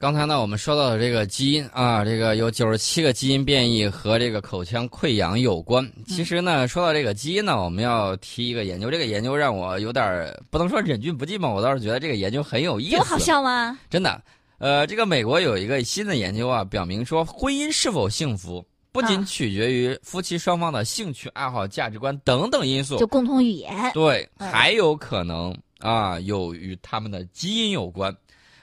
刚才呢，我们说到的这个基因啊，这个有九十七个基因变异和这个口腔溃疡有关。其实呢，说到这个基因呢，我们要提一个研究，这个研究让我有点不能说忍俊不禁吧，我倒是觉得这个研究很有意思。有好笑吗？真的，呃，这个美国有一个新的研究啊，表明说婚姻是否幸福，不仅取决于夫妻双方的兴趣爱好、价值观等等因素，就共同语言。对，还有可能啊，有与他们的基因有关。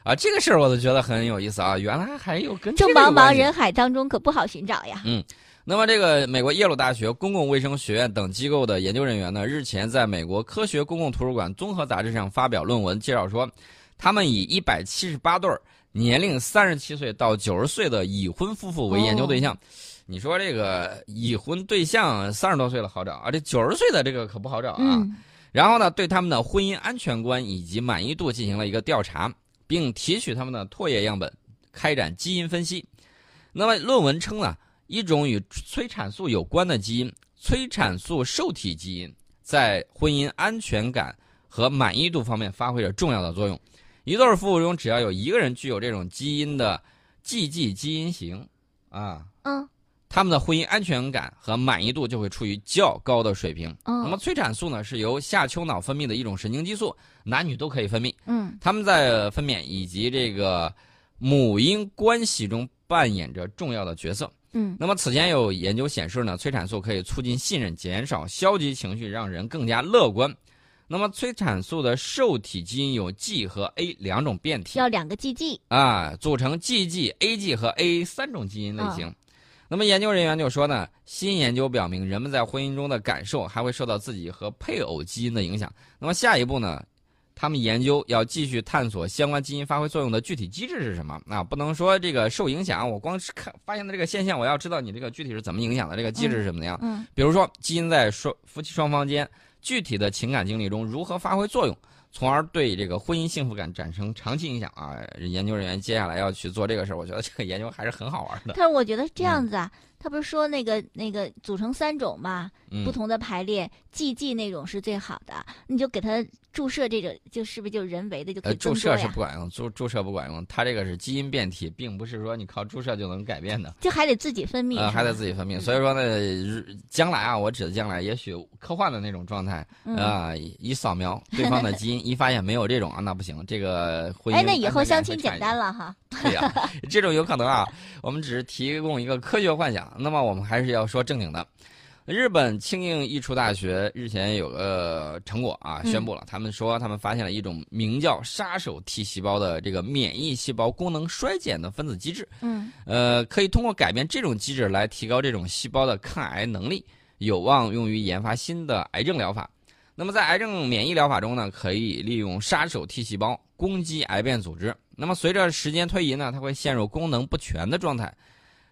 啊，这个事儿我都觉得很有意思啊！原来还有跟这茫茫人海当中可不好寻找呀。嗯，那么这个美国耶鲁大学公共卫生学院等机构的研究人员呢，日前在美国科学公共图书馆综合杂志上发表论文，介绍说，他们以一百七十八对年龄三十七岁到九十岁的已婚夫妇为研究对象。你说这个已婚对象三十多岁了好找啊，这九十岁的这个可不好找啊。然后呢，对他们的婚姻安全观以及满意度进行了一个调查。并提取他们的唾液样本，开展基因分析。那么论文称呢，一种与催产素有关的基因——催产素受体基因，在婚姻安全感和满意度方面发挥着重要的作用。一对夫妇中，只要有一个人具有这种基因的 GG 基因型，啊，嗯，他们的婚姻安全感和满意度就会处于较高的水平。那么催产素呢，是由下丘脑分泌的一种神经激素。男女都可以分泌，嗯，他们在分娩以及这个母婴关系中扮演着重要的角色，嗯。那么此前有研究显示呢，催产素可以促进信任，减少消极情绪，让人更加乐观。那么催产素的受体基因有 G 和 A 两种变体，要两个 GG 啊，组成 GG、AG 和 A 三种基因类型。那么研究人员就说呢，新研究表明人们在婚姻中的感受还会受到自己和配偶基因的影响。那么下一步呢？他们研究要继续探索相关基因发挥作用的具体机制是什么？啊，不能说这个受影响，我光是看发现的这个现象，我要知道你这个具体是怎么影响的，这个机制是什么样？嗯，比如说基因在双夫妻双方间具体的情感经历中如何发挥作用，从而对这个婚姻幸福感产生长期影响啊？研究人员接下来要去做这个事儿，我觉得这个研究还是很好玩的。但是我觉得这样子啊。他不是说那个那个组成三种嘛，不同的排列，GG 那种是最好的，你就给他注射这个，就是不是就人为的就可以注射是不管用，注注射不管用，它这个是基因变体，并不是说你靠注射就能改变的，就还得自己分泌，还得自己分泌。所以说呢，将来啊，我指的将来，也许科幻的那种状态啊，一扫描对方的基因，一发现没有这种啊，那不行，这个婚姻哎，那以后相亲简单了哈。对呀，这种有可能啊，我们只是提供一个科学幻想。那么我们还是要说正经的。日本庆应义塾大学日前有个成果啊，宣布了，他们说他们发现了一种名叫杀手 T 细胞的这个免疫细胞功能衰减的分子机制。嗯，呃，可以通过改变这种机制来提高这种细胞的抗癌能力，有望用于研发新的癌症疗法。那么在癌症免疫疗法中呢，可以利用杀手 T 细胞攻击癌变组织。那么随着时间推移呢，它会陷入功能不全的状态。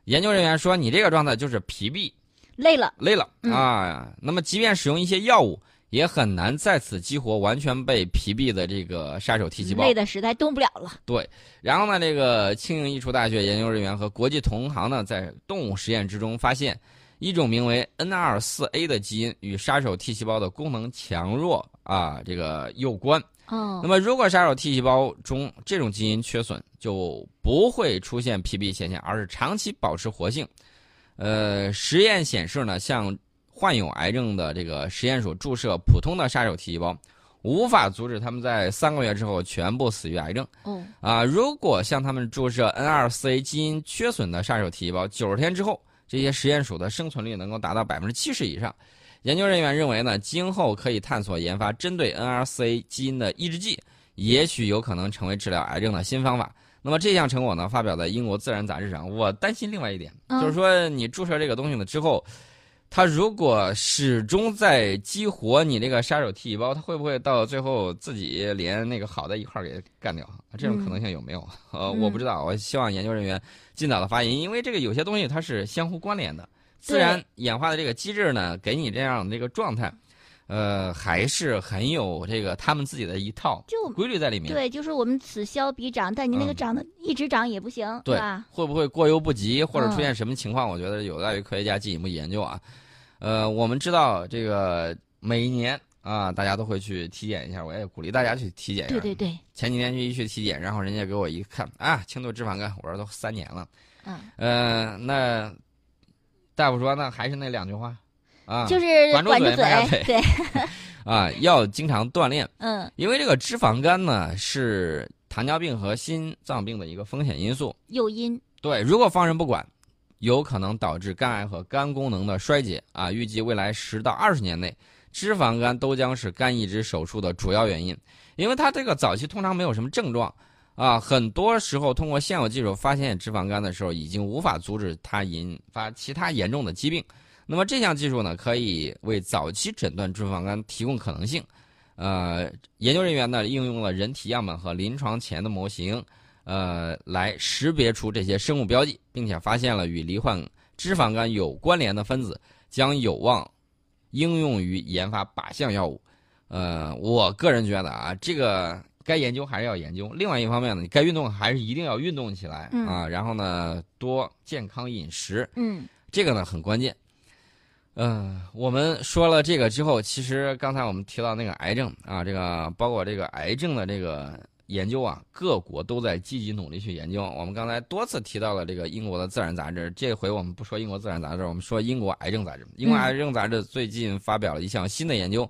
研究人员说：“你这个状态就是疲惫、累了、累了啊。那么，即便使用一些药物，也很难再次激活完全被疲惫的这个杀手 T 细胞，累的实在动不了了。对。然后呢，这个庆应义塾大学研究人员和国际同行呢，在动物实验之中发现，一种名为 N24A 的基因与杀手 T 细胞的功能强弱啊，这个有关。哦。那么，如果杀手 T 细胞中这种基因缺损，就不会出现疲惫现象，而是长期保持活性。呃，实验显示呢，像患有癌症的这个实验鼠注射普通的杀手 T 细胞，无法阻止他们在三个月之后全部死于癌症。哦，啊，如果向他们注射 N24A 基因缺损的杀手 T 细胞，九十天之后，这些实验鼠的生存率能够达到百分之七十以上。研究人员认为呢，今后可以探索研发针对 NRCA 基因的抑制剂，也许有可能成为治疗癌症的新方法。那么这项成果呢，发表在英国《自然》杂志上。我担心另外一点，就是说你注射这个东西了之后，它如果始终在激活你这个杀手 T 细胞，它会不会到最后自己连那个好的一块儿给干掉？这种可能性有没有？呃，我不知道。我希望研究人员尽早的发言，因为这个有些东西它是相互关联的。自然演化的这个机制呢，给你这样的一个状态。呃，还是很有这个他们自己的一套就规律在里面。对，就是我们此消彼长，但你那个长得一直长也不行，对吧？会不会过犹不及，或者出现什么情况？我觉得有待于科学家进一步研究啊。呃，我们知道这个每一年啊，大家都会去体检一下，我也鼓励大家去体检一下。对对对。前几天去一去体检，然后人家给我一看啊，轻度脂肪肝，我说都三年了。嗯。呃，那大夫说那还是那两句话，啊，就是管住嘴，嘴，对。啊，要经常锻炼。嗯。因为这个脂肪肝呢，是糖尿病和心脏病的一个风险因素。诱因。对，如果放任不管。有可能导致肝癌和肝功能的衰竭啊！预计未来十到二十年内，脂肪肝都将是肝移植手术的主要原因。因为它这个早期通常没有什么症状啊，很多时候通过现有技术发现脂肪肝的时候，已经无法阻止它引发其他严重的疾病。那么这项技术呢，可以为早期诊断脂肪肝提供可能性。呃，研究人员呢，应用了人体样本和临床前的模型。呃，来识别出这些生物标记，并且发现了与罹患脂肪肝有关联的分子，将有望应用于研发靶向药物。呃，我个人觉得啊，这个该研究还是要研究。另外一方面呢，你该运动还是一定要运动起来啊。然后呢，多健康饮食，嗯，这个呢很关键。嗯，我们说了这个之后，其实刚才我们提到那个癌症啊，这个包括这个癌症的这个。研究啊，各国都在积极努力去研究。我们刚才多次提到了这个英国的《自然》杂志，这回我们不说英国《自然》杂志，我们说英国癌症杂志。英国癌症杂志最近发表了一项新的研究，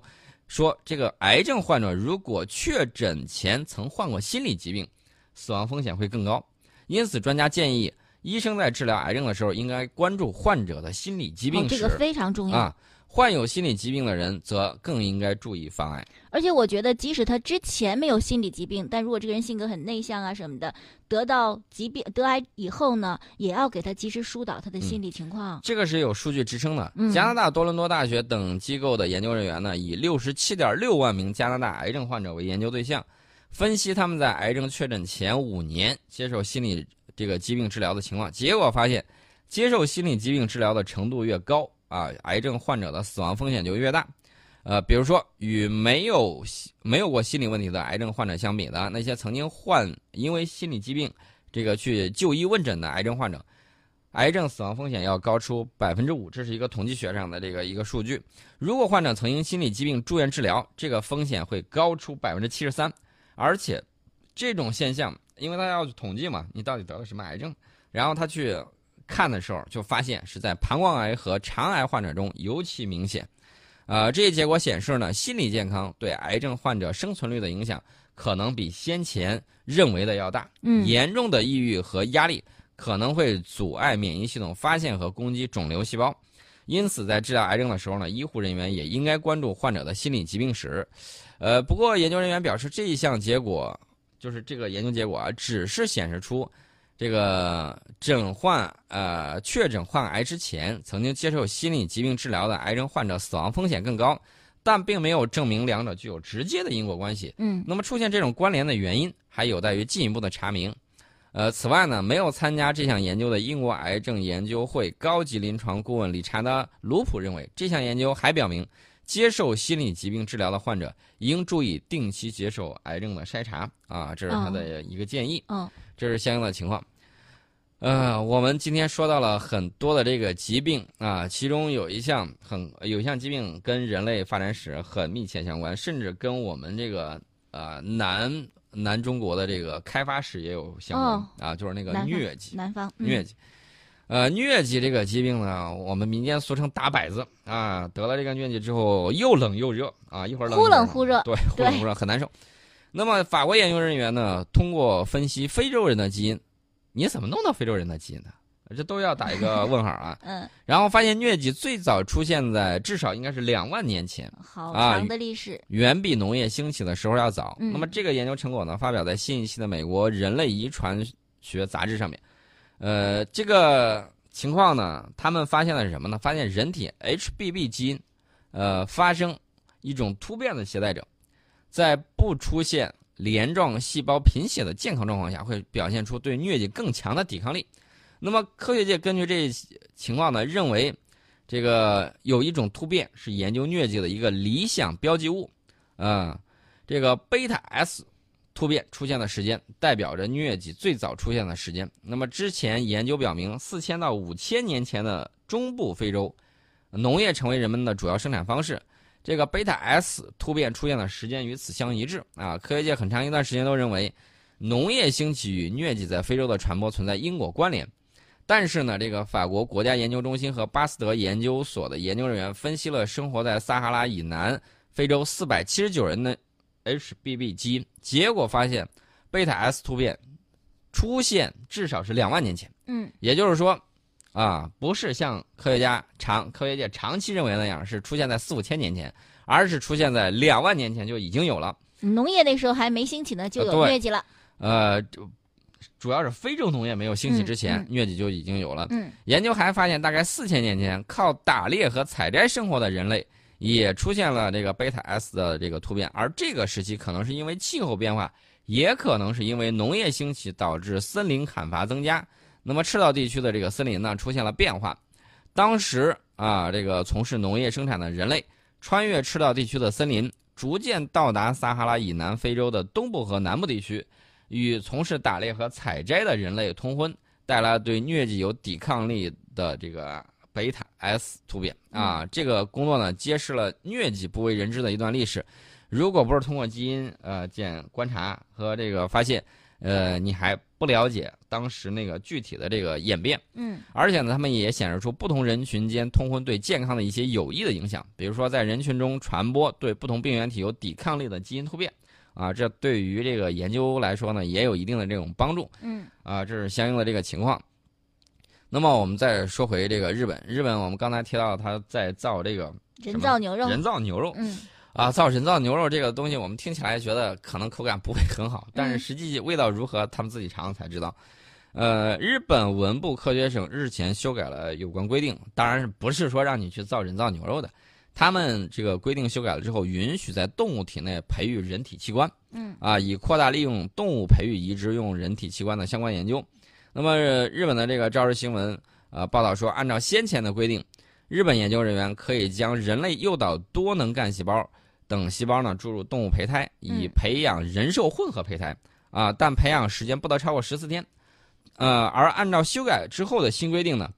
说这个癌症患者如果确诊前曾患过心理疾病，死亡风险会更高。因此，专家建议医生在治疗癌症的时候，应该关注患者的心理疾病史。这个非常重要啊。患有心理疾病的人则更应该注意防癌。而且我觉得，即使他之前没有心理疾病，但如果这个人性格很内向啊什么的，得到疾病得癌以后呢，也要给他及时疏导他的心理情况。这个是有数据支撑的。加拿大多伦多大学等机构的研究人员呢，以六十七点六万名加拿大癌症患者为研究对象，分析他们在癌症确诊前五年接受心理这个疾病治疗的情况。结果发现，接受心理疾病治疗的程度越高。啊，癌症患者的死亡风险就越大，呃，比如说与没有没有过心理问题的癌症患者相比的那些曾经患因为心理疾病这个去就医问诊的癌症患者，癌症死亡风险要高出百分之五，这是一个统计学上的这个一个数据。如果患者曾因心理疾病住院治疗，这个风险会高出百分之七十三，而且这种现象，因为他要统计嘛，你到底得了什么癌症，然后他去。看的时候就发现是在膀胱癌和肠癌患者中尤其明显，呃，这一结果显示呢，心理健康对癌症患者生存率的影响可能比先前认为的要大。嗯，严重的抑郁和压力可能会阻碍免疫系统发现和攻击肿瘤细胞，因此在治疗癌症的时候呢，医护人员也应该关注患者的心理疾病史。呃，不过研究人员表示，这一项结果就是这个研究结果啊，只是显示出。这个诊患呃确诊患癌之前曾经接受心理疾病治疗的癌症患者死亡风险更高，但并没有证明两者具有直接的因果关系。嗯，那么出现这种关联的原因还有待于进一步的查明。呃，此外呢，没有参加这项研究的英国癌症研究会高级临床顾问理查德·卢普认为，这项研究还表明，接受心理疾病治疗的患者应注意定期接受癌症的筛查。啊，这是他的一个建议。嗯。这是相应的情况，呃，我们今天说到了很多的这个疾病啊，其中有一项很有一项疾病跟人类发展史很密切相关，甚至跟我们这个呃南南中国的这个开发史也有相关。啊，就是那个疟疾，南方疟疾，呃，疟疾这个疾病呢，我们民间俗称打摆子啊，得了这个疟疾之后又冷又热啊，一会儿冷忽冷忽热，对，忽冷忽热很难受。那么，法国研究人员呢，通过分析非洲人的基因，你怎么弄到非洲人的基因的？这都要打一个问号啊。嗯。然后发现疟疾最早出现在至少应该是两万年前，好长的历史，远比农业兴起的时候要早。那么这个研究成果呢，发表在新一期的美国人类遗传学杂志上面。呃，这个情况呢，他们发现的是什么呢？发现人体 HBB 基因，呃，发生一种突变的携带者。在不出现镰状细胞贫血的健康状况下，会表现出对疟疾更强的抵抗力。那么，科学界根据这情况呢，认为这个有一种突变是研究疟疾的一个理想标记物。啊，这个贝塔 S 突变出现的时间，代表着疟疾最早出现的时间。那么，之前研究表明，四千到五千年前的中部非洲，农业成为人们的主要生产方式。这个贝塔 S 突变出现的时间与此相一致啊。科学界很长一段时间都认为，农业兴起与疟疾在非洲的传播存在因果关联。但是呢，这个法国国家研究中心和巴斯德研究所的研究人员分析了生活在撒哈拉以南非洲四百七十九人的 HBB 基因，结果发现贝塔 S 突变出现至少是两万年前。嗯，也就是说。啊，不是像科学家长科学界长期认为那样，是出现在四五千年前，而是出现在两万年前就已经有了。农业那时候还没兴起呢，就有疟疾了。呃，主要是非洲农业没有兴起之前，疟疾就已经有了。嗯，研究还发现，大概四千年前，靠打猎和采摘生活的人类也出现了这个贝塔 S 的这个突变，而这个时期可能是因为气候变化，也可能是因为农业兴起导致森林砍伐增加。那么赤道地区的这个森林呢出现了变化，当时啊，这个从事农业生产的人类穿越赤道地区的森林，逐渐到达撒哈拉以南非洲的东部和南部地区，与从事打猎和采摘的人类通婚，带来对疟疾有抵抗力的这个贝塔 S 突变啊。这个工作呢，揭示了疟疾不为人知的一段历史。如果不是通过基因呃检观察和这个发现。呃，你还不了解当时那个具体的这个演变，嗯，而且呢，他们也显示出不同人群间通婚对健康的一些有益的影响，比如说在人群中传播对不同病原体有抵抗力的基因突变，啊，这对于这个研究来说呢，也有一定的这种帮助，嗯，啊，这是相应的这个情况。那么我们再说回这个日本，日本我们刚才提到他在造这个人造牛肉，人造牛肉，嗯。啊，造人造牛肉这个东西，我们听起来觉得可能口感不会很好，但是实际味道如何，他们自己尝了才知道。呃，日本文部科学省日前修改了有关规定，当然是不是说让你去造人造牛肉的，他们这个规定修改了之后，允许在动物体内培育人体器官，嗯，啊，以扩大利用动物培育移植用人体器官的相关研究。那么日本的这个朝日新闻呃报道说，按照先前的规定，日本研究人员可以将人类诱导多能干细胞。等细胞呢注入动物胚胎，以培养人兽混合胚胎啊，但培养时间不得超过十四天。呃，而按照修改之后的新规定呢，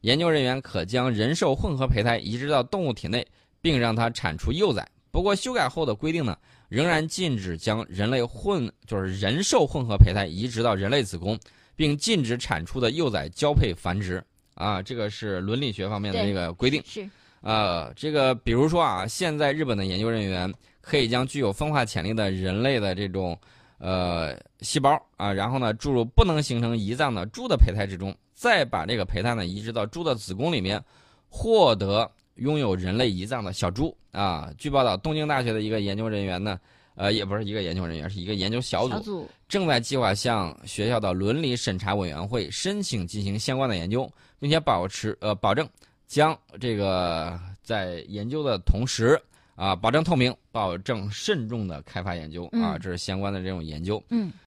研究人员可将人兽混合胚胎移植到动物体内，并让它产出幼崽。不过修改后的规定呢，仍然禁止将人类混就是人兽混合胚胎移植到人类子宫，并禁止产出的幼崽交配繁殖啊，这个是伦理学方面的这个规定。是。呃，这个比如说啊，现在日本的研究人员可以将具有分化潜力的人类的这种呃细胞啊，然后呢注入不能形成胰脏的猪的胚胎之中，再把这个胚胎呢移植到猪的子宫里面，获得拥有人类胰脏的小猪啊。据报道，东京大学的一个研究人员呢，呃，也不是一个研究人员，是一个研究小组，正在计划向学校的伦理审查委员会申请进行相关的研究，并且保持呃保证。将这个在研究的同时啊，保证透明，保证慎重的开发研究啊，这是相关的这种研究。嗯。